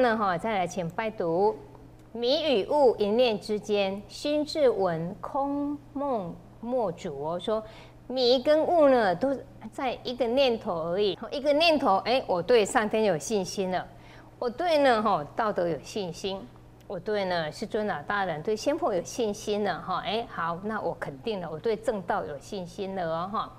呢，哈，再来请拜读：迷与悟一念之间，心智文空梦莫主。哦，说迷跟悟呢，都在一个念头而已。一个念头，哎，我对上天有信心了，我对呢，哈，道德有信心，我对呢，是尊老大人，对仙佛有信心了，哈，哎，好，那我肯定了，我对正道有信心了哦，哈。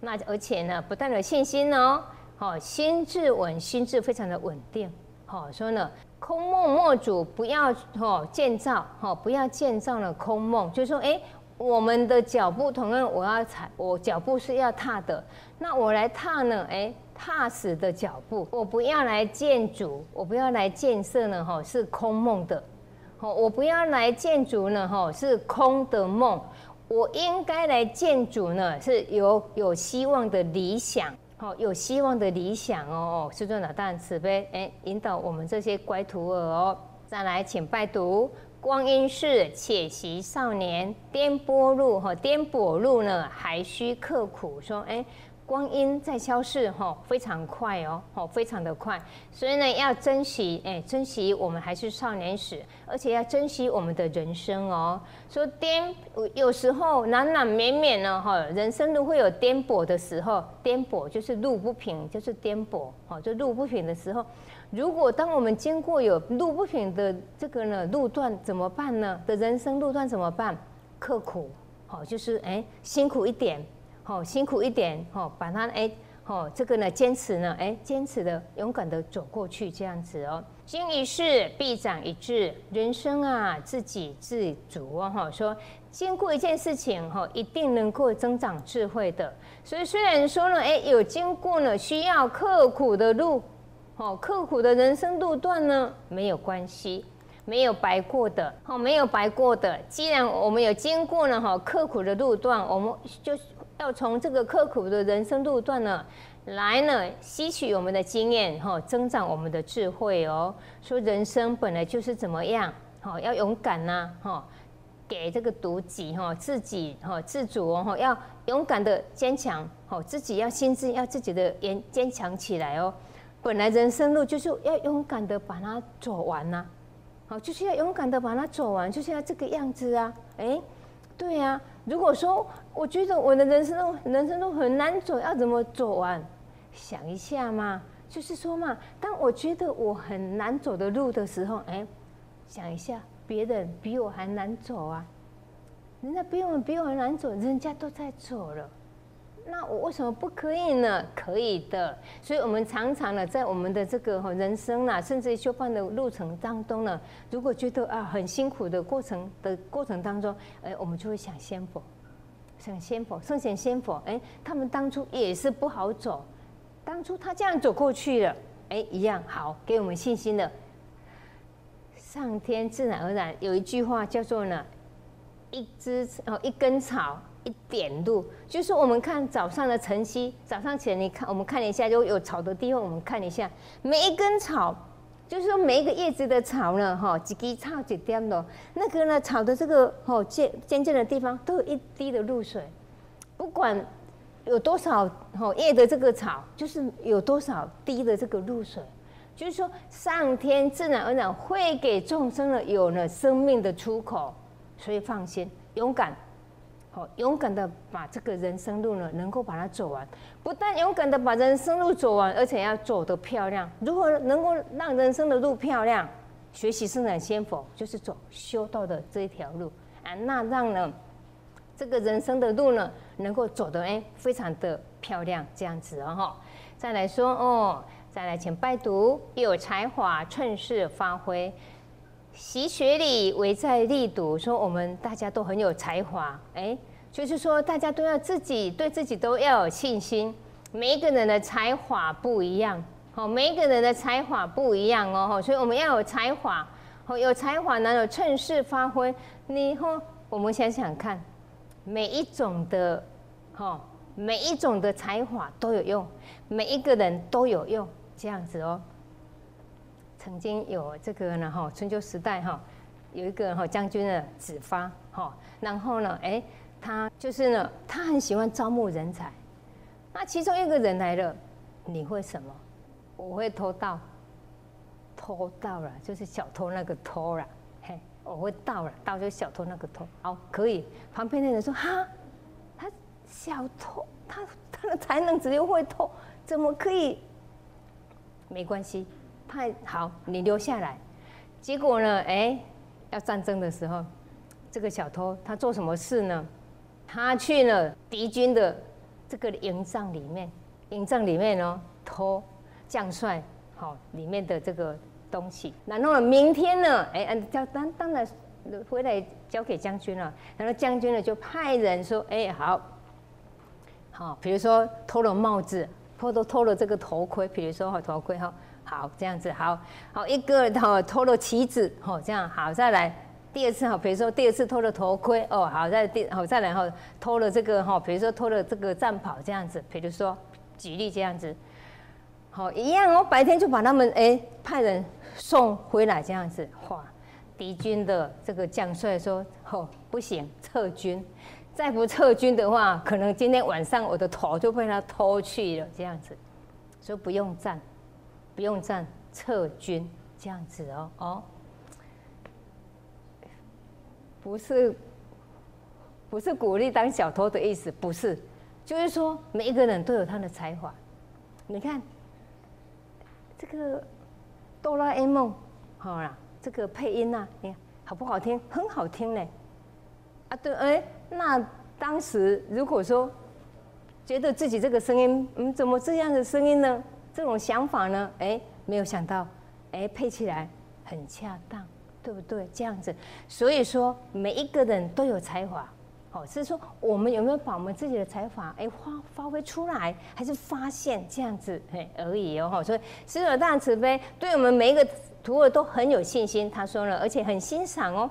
那而且呢，不但有信心哦，好，心智稳，心智非常的稳定。好，说呢，空梦莫主，不要哈建造，哈，不要建造了空梦。就说，哎，我们的脚步同样，我要踩，我脚步是要踏的。那我来踏呢，哎，踏实的脚步，我不要来建筑，我不要来建设呢，哈，是空梦的。好，我不要来建筑呢，哈，是空的梦。我应该来建筑呢，是有有希望的理想，好，有希望的理想哦。师尊老大很慈悲，哎，引导我们这些乖徒儿哦。再来，请拜读：光阴逝，且惜少年。颠簸路，哈，颠簸路呢，还需刻苦。说，哎。光阴在消逝，哈，非常快哦，哦，非常的快，所以呢，要珍惜，哎，珍惜我们还是少年时，而且要珍惜我们的人生哦。说颠，有时候难难免免呢，哈，人生都会有颠簸的时候，颠簸就是路不平，就是颠簸，哦，就路不平的时候，如果当我们经过有路不平的这个呢路段怎么办呢？的人生路段怎么办？刻苦，好，就是哎，辛苦一点。好辛苦一点，好把它哎，好这个呢坚持呢，哎坚持的勇敢的走过去这样子哦。经一事必长一智，人生啊自给自足哦。哈说经过一件事情哈，一定能够增长智慧的。所以虽然说呢，哎有经过呢需要刻苦的路，好刻苦的人生路段呢没有关系，没有白过的，好没有白过的。既然我们有经过呢，哈刻苦的路段，我们就。要从这个刻苦的人生路段呢，来呢吸取我们的经验哈，增长我们的智慧哦。说人生本来就是怎么样，哈，要勇敢呐，哈，给这个独己哈，自己哈，自主哦，要勇敢的坚强，哈，自己要心智要自己的坚坚强起来哦。本来人生路就是要勇敢的把它走完呐，好，就是要勇敢的把它走完，就是要这个样子啊，哎。对呀，如果说我觉得我的人生路人生路很难走，要怎么走完？想一下嘛，就是说嘛，当我觉得我很难走的路的时候，哎，想一下，别人比我还难走啊，人家比我比我难走，人家都在走了。那我为什么不可以呢？可以的，所以我们常常呢，在我们的这个人生啊，甚至修办的路程当中呢，如果觉得啊很辛苦的过程的过程当中，哎，我们就会想仙佛，想仙佛，圣贤仙佛，哎，他们当初也是不好走，当初他这样走过去了，哎，一样好，给我们信心的。上天自然而然有一句话叫做呢，一枝哦一根草。一点路，就是我们看早上的晨曦，早上起来你看，我们看一下，就有草的地方，我们看一下，每一根草，就是说每一个叶子的草呢，哈，几根草几点的，那个呢，草的这个哦尖尖尖的地方，都有一滴的露水，不管有多少哦叶的这个草，就是有多少滴的这个露水，就是说上天自然而然会给众生呢有了生命的出口，所以放心，勇敢。好，勇敢的把这个人生路呢，能够把它走完。不但勇敢的把人生路走完，而且要走得漂亮。如何能够让人生的路漂亮？学习生产先佛，就是走修道的这一条路啊。那让呢，这个人生的路呢，能够走得哎，非常的漂亮，这样子哦哈。再来说哦，再来请拜读，有才华趁势发挥。习学礼，唯在力读。说我们大家都很有才华，哎，就是说大家都要自己对自己都要有信心。每一个人的才华不一样，好，每一个人的才华不一样哦，所以我们要有才华，好，有才华能有趁势发挥。你后我们想想看，每一种的，哈，每一种的才华都有用，每一个人都有用，这样子哦。曾经有这个呢哈，春秋时代哈，有一个哈将军的子发哈，然后呢哎，他就是呢，他很喜欢招募人才。那其中一个人来了，你会什么？我会偷盗，偷到了，就是小偷那个偷了，嘿，我会到了，到就是小偷那个偷，好，可以。旁边的人说哈，他小偷，他他的才能只有会偷，怎么可以？没关系，太好，你留下来。结果呢，哎，要战争的时候，这个小偷他做什么事呢？他去了敌军的这个营帐里面，营帐里面呢偷将帅好里面的这个东西。然后明天呢，哎，交当当然回来交给将军了。然后将军呢就派人说，哎，好，好，比如说偷了帽子，偷偷偷了这个头盔，比如说哈头盔哈，好这样子，好好一个哈偷了旗子，好这样好再来。第二次哈，比如说第二次偷了头盔哦，好再第好再来哈，偷了这个哈，比如说偷了这个战袍这样子，比如说举例这样子，好一样哦，白天就把他们哎派人送回来这样子，哇，敌军的这个将帅说哦不行，撤军，再不撤军的话，可能今天晚上我的头就被他偷去了这样子，说不用战，不用站，撤军这样子哦哦。不是，不是鼓励当小偷的意思，不是，就是说每一个人都有他的才华。你看，这个哆啦 A 梦，好啦，这个配音呐，你看好不好听？很好听嘞。啊，对，哎，那当时如果说觉得自己这个声音，嗯，怎么这样的声音呢？这种想法呢？哎，没有想到，哎，配起来很恰当。对不对？这样子，所以说每一个人都有才华，哦，是说我们有没有把我们自己的才华哎发发挥出来，还是发现这样子哎而已哦。所以师父大慈悲，对我们每一个徒儿都很有信心。他说了，而且很欣赏哦，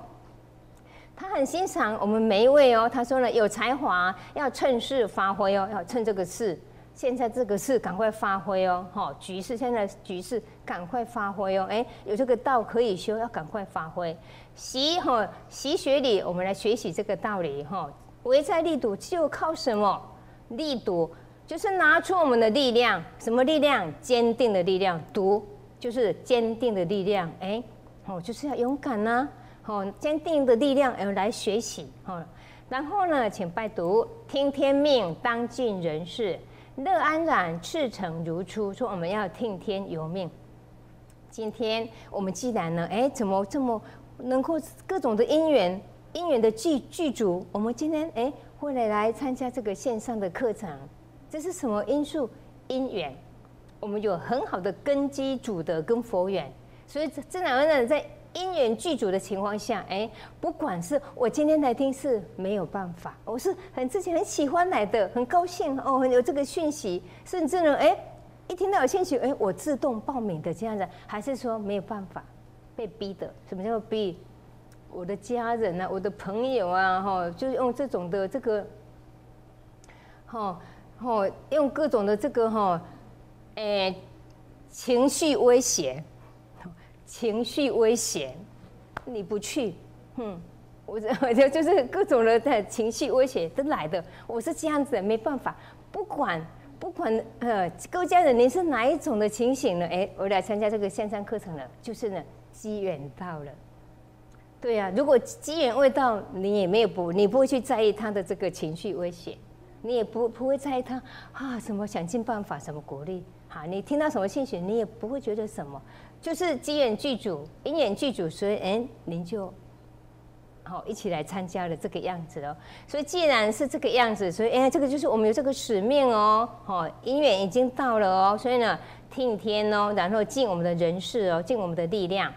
他很欣赏我们每一位哦。他说了，有才华要趁势发挥哦，要趁这个势。现在这个事赶快发挥哦，哈，局势现在局势赶快发挥哦，哎，有这个道可以修，要赶快发挥。习哈习学理，我们来学习这个道理哈。唯在力度，就靠什么？力度就是拿出我们的力量，什么力量？坚定的力量。读就是坚定的力量，哎，哦，就是要勇敢呐，哦，坚定的力量，而来学习，哦，然后呢，请拜读，听天命，当尽人事。乐安然，赤诚如初。说我们要听天由命。今天我们既然呢，哎，怎么这么能够各种的因缘，因缘的具具足？我们今天哎，会来来参加这个线上的课程，这是什么因素？因缘。我们有很好的根基、主德跟佛缘，所以自然而然在。因缘具足的情况下，哎，不管是我今天来听是没有办法，我是很自己很喜欢来的，很高兴哦，有这个讯息，甚至呢，哎，一听到有讯息，哎，我自动报名的这样子，还是说没有办法，被逼的？什么叫逼？我的家人啊，我的朋友啊，哈，就是用这种的这个，哈，哈，用各种的这个哈，哎，情绪威胁。情绪威胁，你不去，哼，我 我就就是各种的在情绪威胁都来的，我是这样子，没办法，不管不管呃，各位家人，您是哪一种的情形呢？哎，我来参加这个线上课程了，就是呢，机缘到了，对呀，如果机缘未到，你也没有不，你不会去在意他的这个情绪威胁，你也不不会在意他啊什么想尽办法什么鼓励，好，你听到什么信息，你也不会觉得什么。就是机缘剧组，因缘剧组，所以哎，您就好一起来参加了这个样子哦。所以既然是这个样子，所以哎，这个就是我们有这个使命哦。好，因缘已经到了哦，所以呢，听天哦，然后尽我们的人事哦，尽我们的力量。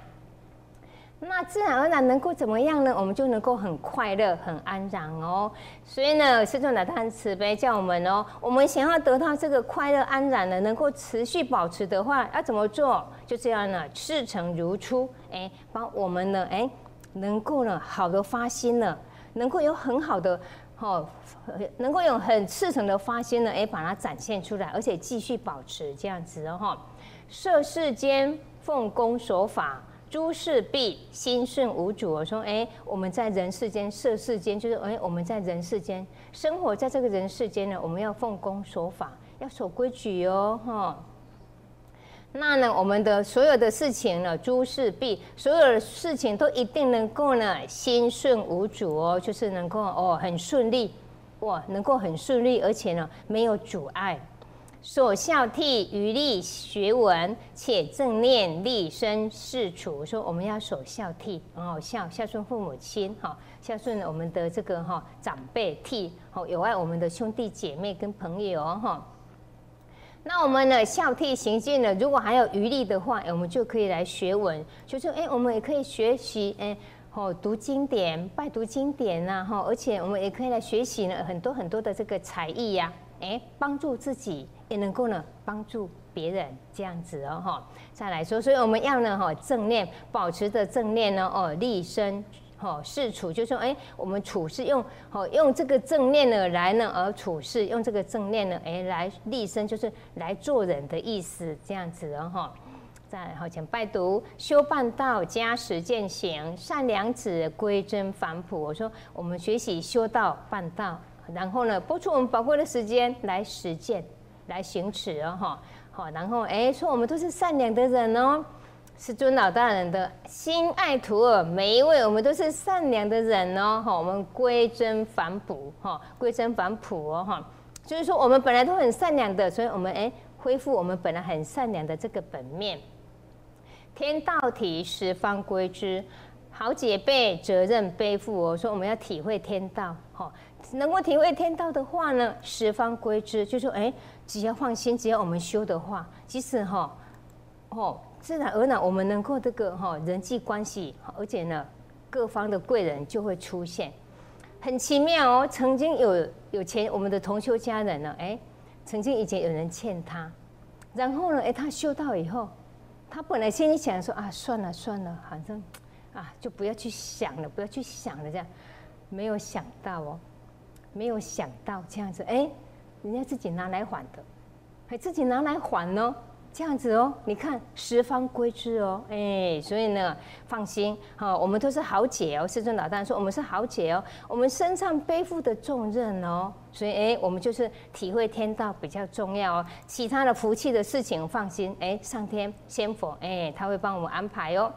那自然而然能够怎么样呢？我们就能够很快乐、很安然哦。所以呢，师尊大很慈悲叫我们哦，我们想要得到这个快乐安然的，能够持续保持的话，要怎么做？就这样呢，赤诚如初，哎，把我们呢，哎，能够呢，好的发心呢，能够有很好的，哦，能够有很赤诚的发心呢，哎，把它展现出来，而且继续保持这样子哦，哈，涉世间奉公守法。诸事毕，心顺无阻。我说，哎，我们在人世间、色世间，就是哎，我们在人世间生活在这个人世间呢，我们要奉公守法，要守规矩哦，哈。那呢，我们的所有的事情呢，诸事必，所有的事情都一定能够呢，心顺无阻哦，就是能够哦，很顺利，哇，能够很顺利，而且呢，没有阻碍。所孝悌，余力学文，且正念立身事处。说我们要守孝悌，哦，孝孝顺父母亲，哈，孝顺我们的这个哈长辈，悌，好有爱我们的兄弟姐妹跟朋友，哈。那我们呢，孝悌行进呢，如果还有余力的话，我们就可以来学文，就是哎，我们也可以学习，哎，哦，读经典，拜读经典呐，哈，而且我们也可以来学习呢，很多很多的这个才艺呀。哎，帮助自己也能够呢帮助别人这样子哦哈。再来说，所以我们要呢哈正念，保持着正念呢哦立身哈事处，就说哎我们处事用哦用这个正念呢来呢而处事，用这个正念呢哎来立身，就是来做人的意思这样子哦哈。再来好，请拜读修半道加实践行善良子归真反哺。我说我们学习修道半道。然后呢，播出我们宝贵的时间来实践，来行持哦，哈，好，然后哎，说我们都是善良的人哦，是尊老大人的心爱徒儿，每一位我们都是善良的人哦，哈，我们归真反哺，哈，归真反哺哦，哈，就是说我们本来都很善良的，所以我们哎，恢复我们本来很善良的这个本面，天道体十方归之，好姐辈责任背负哦，说我们要体会天道，哈。能够体会天道的话呢，十方归之，就说哎，只要放心，只要我们修的话，即使哈，哦，自然而然我们能够这个哈人际关系，而且呢，各方的贵人就会出现，很奇妙哦。曾经有有钱我们的同修家人呢，哎，曾经以前有人欠他，然后呢，哎，他修道以后，他本来心里想说啊，算了算了，反正啊，就不要去想了，不要去想了，这样，没有想到哦。没有想到这样子，哎，人家自己拿来还的，还自己拿来还呢，这样子哦，你看十方归之哦，哎，所以呢，放心，哈，我们都是豪姐哦，世尊老大说我们是豪姐哦，我们身上背负的重任哦，所以哎，我们就是体会天道比较重要哦，其他的福气的事情放心，哎，上天仙佛哎，他会帮我们安排哦。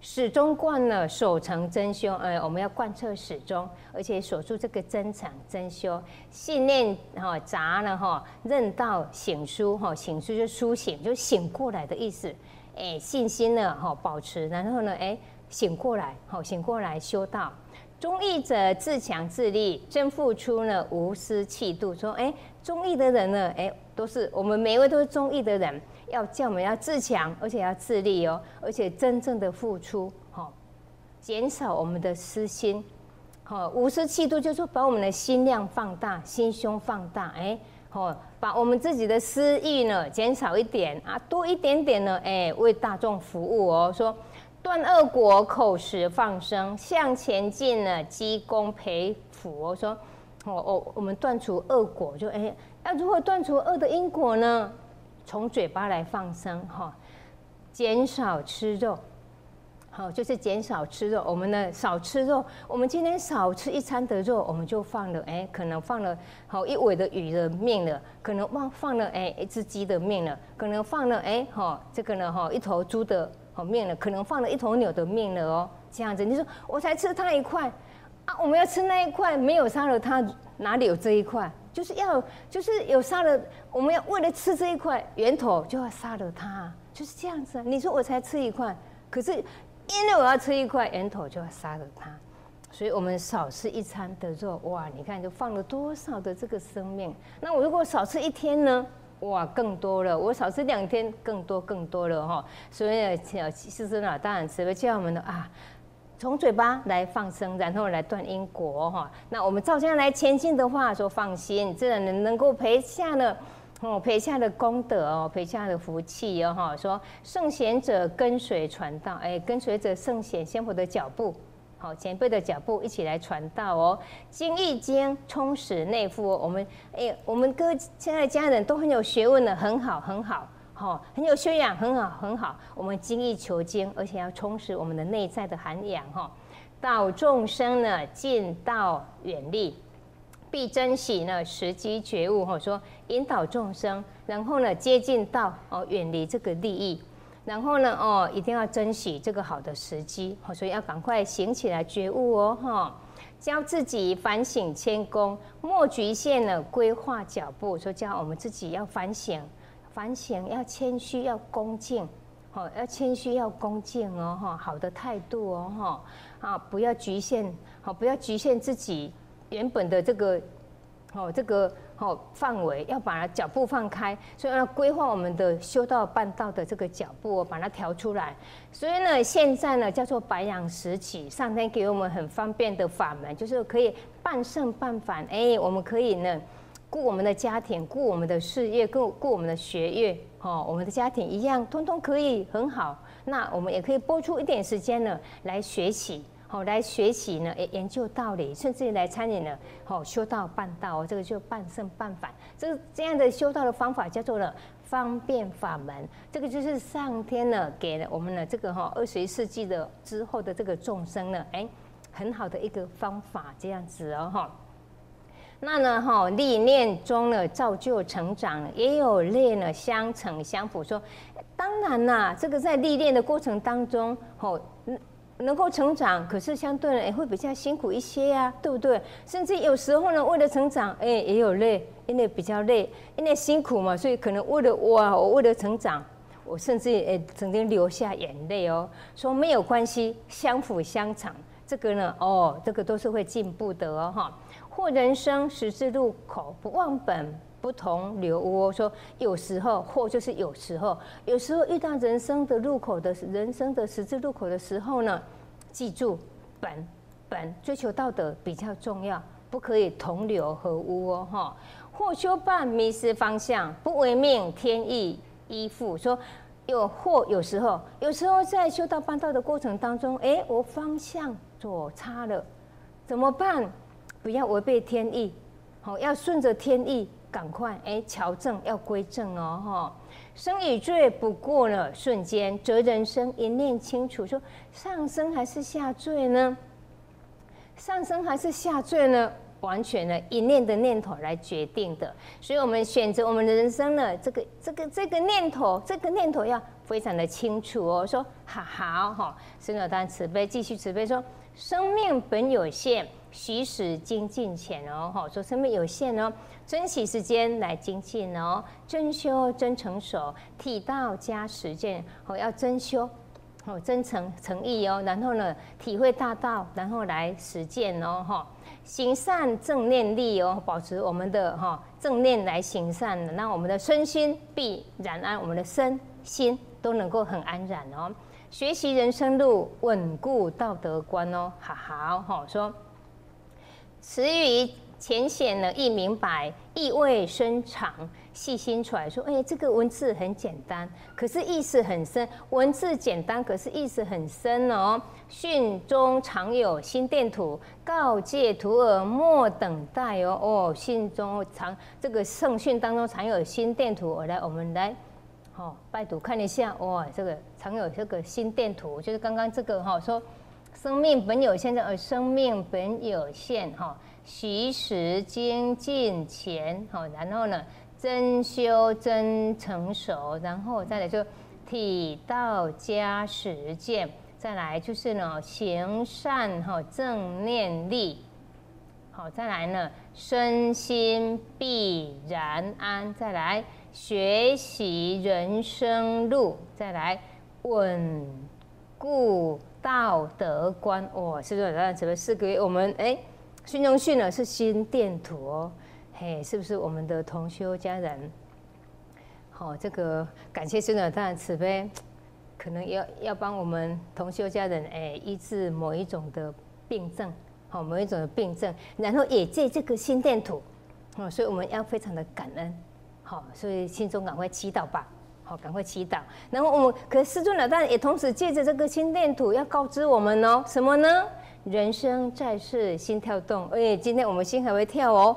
始终贯了守成真修，呃，我们要贯彻始终，而且守住这个真诚真修，信念哈杂了哈，认道醒书哈，醒书就苏醒，就醒过来的意思，哎，信心呢哈保持，然后呢哎醒过来，好醒过来修道，忠义者自强自立，真付出呢无私气度，说哎忠义的人呢哎都是我们每一位都是忠义的人。要叫我们要自强，而且要自立哦，而且真正的付出，哈，减少我们的私心，哈，无私气度，就是说把我们的心量放大，心胸放大，哎，哦，把我们自己的私欲呢减少一点啊，多一点点呢，哎，为大众服务哦，说断恶果，口实放生，向前进呢，积功培福。我说，哦哦，我们断除恶果，就哎，要如何断除恶的因果呢？从嘴巴来放生哈，减少吃肉，好就是减少吃肉。我们呢少吃肉，我们今天少吃一餐的肉，我们就放了哎，可能放了好一尾的鱼的命了，可能放放了哎一只鸡的命了，可能放了哎哈这个呢哈一头猪的好命了，可能放了一头牛的命了哦。这样子你说我才吃它一块啊，我们要吃那一块，没有杀了它，哪里有这一块？就是要，就是有杀了，我们要为了吃这一块源头，就要杀了它，就是这样子啊。你说我才吃一块，可是因为我要吃一块源头，就要杀了它，所以我们少吃一餐的肉，哇，你看就放了多少的这个生命。那我如果少吃一天呢？哇，更多了。我少吃两天，更多更多了哈。所以呢，师尊啊，当然慈悲叫我们的啊。从嘴巴来放生，然后来断因果哈。那我们照这样来前进的话，说放心，这人能能够培下了哦，培下的功德哦，培下的福气哦哈。说圣贤者跟随传道，哎，跟随着圣贤先佛的脚步，好前辈的脚步一起来传道哦。经一经充实内腹，我们哎，我们各现在家人都很有学问的，很好很好。好，很有修养，很好，很好。我们精益求精，而且要充实我们的内在的涵养。哈，导众生呢，近道远利，必珍惜呢时机觉悟，或说引导众生，然后呢接近道哦远离这个利益，然后呢哦一定要珍惜这个好的时机，哦所以要赶快醒起来觉悟哦哈，教自己反省谦恭，莫局限了规划脚步，说教我们自己要反省，反省要谦虚要恭敬，哦要谦虚要恭敬哦哈，好的态度哦哈啊不要局限，好不要局限自己。原本的这个，哦，这个哦范围要把脚步放开，所以要规划我们的修道办道的这个脚步，把它调出来。所以呢，现在呢叫做白羊时期，上天给我们很方便的法门，就是可以半胜半反。哎，我们可以呢顾我们的家庭，顾我们的事业，顾顾我们的学业，哦，我们的家庭一样，通通可以很好。那我们也可以播出一点时间呢来学习。好，来学习呢，研研究道理，甚至来参与呢，好修道办道，这个就半圣半反，这这样的修道的方法叫做了方便法门，这个就是上天呢给了我们的这个哈二十一世纪的之后的这个众生呢，哎，很好的一个方法，这样子哦哈。那呢哈历练中呢造就成长，也有累呢相成相辅，说当然啦，这个在历练的过程当中，吼。能够成长，可是相对呢也会比较辛苦一些呀，对不对？甚至有时候呢，为了成长，哎，也有累，因为比较累，因为辛苦嘛，所以可能为了哇，我为了成长，我甚至也曾经流下眼泪哦。说没有关系，相辅相成，这个呢，哦，这个都是会进步的哦，哈。或人生十字路口，不忘本，不同流哦。说有时候，或就是有时候，有时候遇到人生的路口的人生的十字路口的时候呢。记住，本本追求道德比较重要，不可以同流合污哦哈。或修办迷失方向，不为命天意依附。说有或有时候，有时候在修道办道的过程当中，哎，我方向左差了，怎么办？不要违背天意，好，要顺着天意，赶快哎，调正要归正哦哈。生与罪不过呢瞬间，则人生一念清楚，说上升还是下坠呢？上升还是下坠呢？完全呢一念的念头来决定的。所以，我们选择我们的人生呢，这个这个这个念头，这个念头要非常的清楚哦。说好好哈，圣者当慈悲，继续慈悲说，生命本有限，虚实精进浅哦。哈，说生命有限哦。珍惜时间来精进哦，真修真成熟，体道加实践哦，要真修哦，真诚诚意哦，然后呢，体会大道，然后来实践哦，哈，行善正念力哦，保持我们的哈正念来行善，那我们的身心必然安，我们的身心都能够很安然哦。学习人生路，稳固道德观哦，好好哈说，词语。浅显呢，易明白，意味深长，细心出来说，哎，这个文字很简单，可是意思很深。文字简单，可是意思很深哦。训中常有心电图，告诫徒儿莫等待哦。哦，训中常这个圣训当中常有心电图，我来，我们来，好拜读看一下。哇，这个常有这个心电图，就是刚刚这个哈，说生命本有限，而生命本有限哈。习时精进前，好，然后呢，真修真成熟，然后再来就体道加实践，再来就是呢行善哈正念力，好，再来呢身心必然安，再来学习人生路，再来稳固道德观，哇，是不是？这这四个月我们哎。训中训呢是心电图哦，嘿，是不是我们的同修家人？好，这个感谢孙长大慈悲，可能要要帮我们同修家人哎医治某一种的病症，好，某一种的病症，然后也借这个心电图，哦，所以我们要非常的感恩，好，所以心中赶快祈祷吧，好，赶快祈祷。然后我们，可是尊老大也同时借着这个心电图要告知我们哦，什么呢？人生在世，心跳动。哎，今天我们心还会跳哦，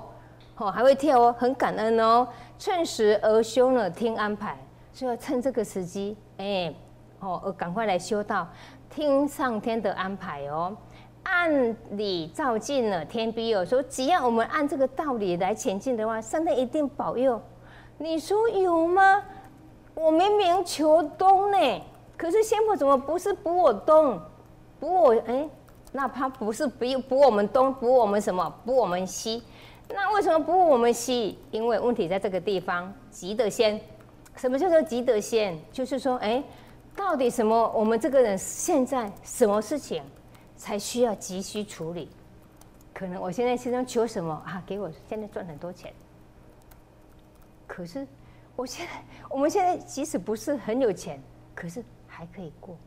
哦，还会跳哦，很感恩哦。趁时而修呢，听安排，所以要趁这个时机，哎，哦，赶快来修道，听上天的安排哦。按理照进了，天必佑。说只要我们按这个道理来前进的话，上天一定保佑。你说有吗？我明明求东呢，可是仙婆怎么不是补我东，补我哎？那他不是补补我们东，补我们什么？补我们西？那为什么补我们西？因为问题在这个地方，急得先。什么叫做急得先？就是说，哎，到底什么？我们这个人现在什么事情才需要急需处理？可能我现在心中求什么啊？给我现在赚很多钱。可是我现在，我们现在即使不是很有钱，可是还可以过。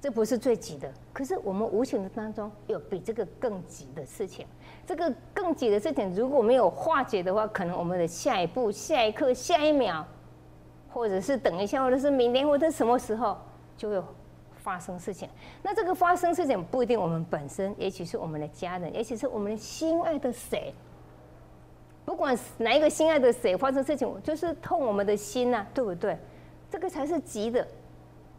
这不是最急的，可是我们无形的当中有比这个更急的事情。这个更急的事情如果没有化解的话，可能我们的下一步、下一刻、下一秒，或者是等一下，或者是明天，或者什么时候就会发生事情。那这个发生事情不一定我们本身，也许是我们的家人，也许是我们心爱的谁。不管哪一个心爱的谁发生事情，就是痛我们的心呐，对不对？这个才是急的。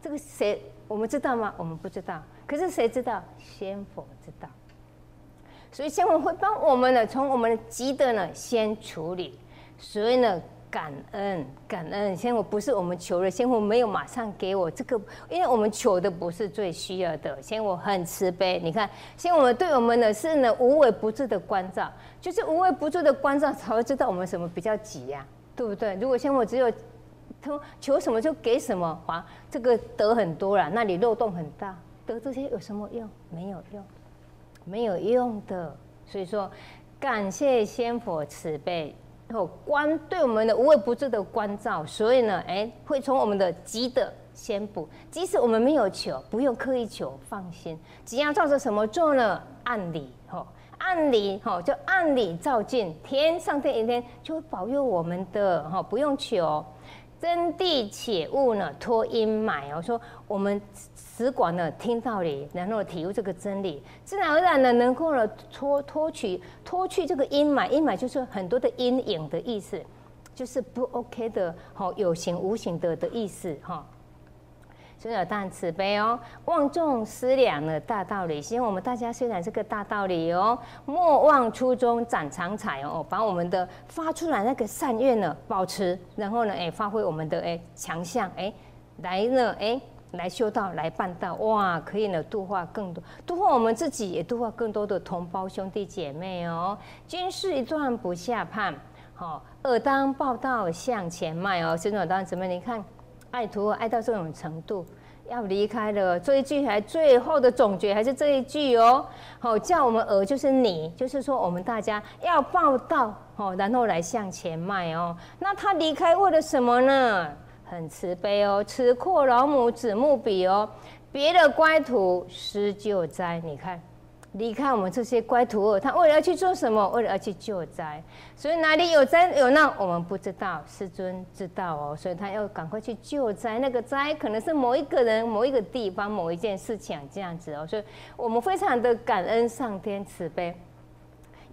这个谁？我们知道吗？我们不知道。可是谁知道？仙佛知道。所以仙佛会帮我们呢，从我们的急的呢先处理。所以呢，感恩感恩仙佛不是我们求的，仙佛没有马上给我这个，因为我们求的不是最需要的。仙佛很慈悲，你看，仙佛对我们的是呢无微不至的关照，就是无微不至的关照才会知道我们什么比较急呀，对不对？如果仙佛只有他求什么就给什么，啊，这个得很多了，那里漏洞很大，得这些有什么用？没有用，没有用的。所以说，感谢仙佛慈悲，后关对我们的无微不至的关照，所以呢，哎，会从我们的急的先补，即使我们没有求，不用刻意求，放心，只要照着什么做呢？按理，吼，按理，吼，就按理照进，天上天一天就会保佑我们的，吼，不用求。真谛且勿呢，脱阴霾哦。说我们只管呢听道理，然后体悟这个真理，自然而然呢能够呢脱脱取脱去这个阴霾。阴霾就是很多的阴影的意思，就是不 OK 的，好有形无形的的意思哈。所以大慈悲哦，望众思量的大道理。希望我们大家虽然是个大道理哦，莫忘初衷展长才哦，把我们的发出来那个善愿呢保持，然后呢，哎，发挥我们的哎强项，哎，来呢，哎，来修道，来办道，哇，可以呢度化更多，度化我们自己，也度化更多的同胞兄弟姐妹哦。军事一段不下判，好，二当报道向前迈哦。孙总当姊妹，你看。爱徒爱到这种程度，要离开了。这一句还最后的总结还是这一句哦。好，叫我们儿就是你，就是说我们大家要报道，好，然后来向前迈哦。那他离开为了什么呢？很慈悲哦，慈阔老母子木比哦，别的乖徒施救灾，你看。离开我们这些乖徒儿，他为了要去做什么？为了要去救灾，所以哪里有灾有难，我们不知道，师尊知道哦。所以他要赶快去救灾，那个灾可能是某一个人、某一个地方、某一件事情这样子哦。所以我们非常的感恩上天慈悲。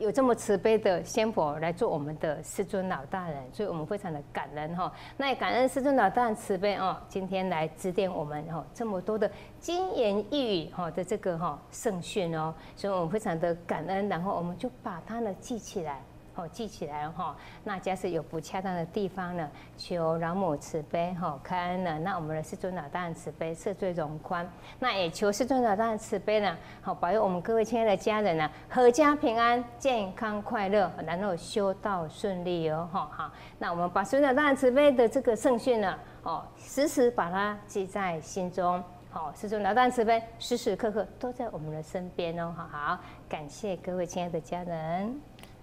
有这么慈悲的仙佛来做我们的师尊老大人，所以我们非常的感恩哈。那也感恩师尊老大人慈悲哦，今天来指点我们哈这么多的金言玉语哈的这个哈圣训哦，所以我们非常的感恩，然后我们就把它呢记起来。哦，记起来哈。那假使有不恰当的地方呢，求饶母慈悲哈，开恩呢。那我们的世尊老大人慈悲，赦罪容宽。那也求世尊老大人慈悲呢，好保佑我们各位亲爱的家人呢，阖家平安、健康、快乐，然后修道顺利哦。哈好，那我们把世尊老大人慈悲的这个圣训呢，哦，时时把它记在心中。好，世尊老大人慈悲，时时刻刻都在我们的身边哦。好好，感谢各位亲爱的家人。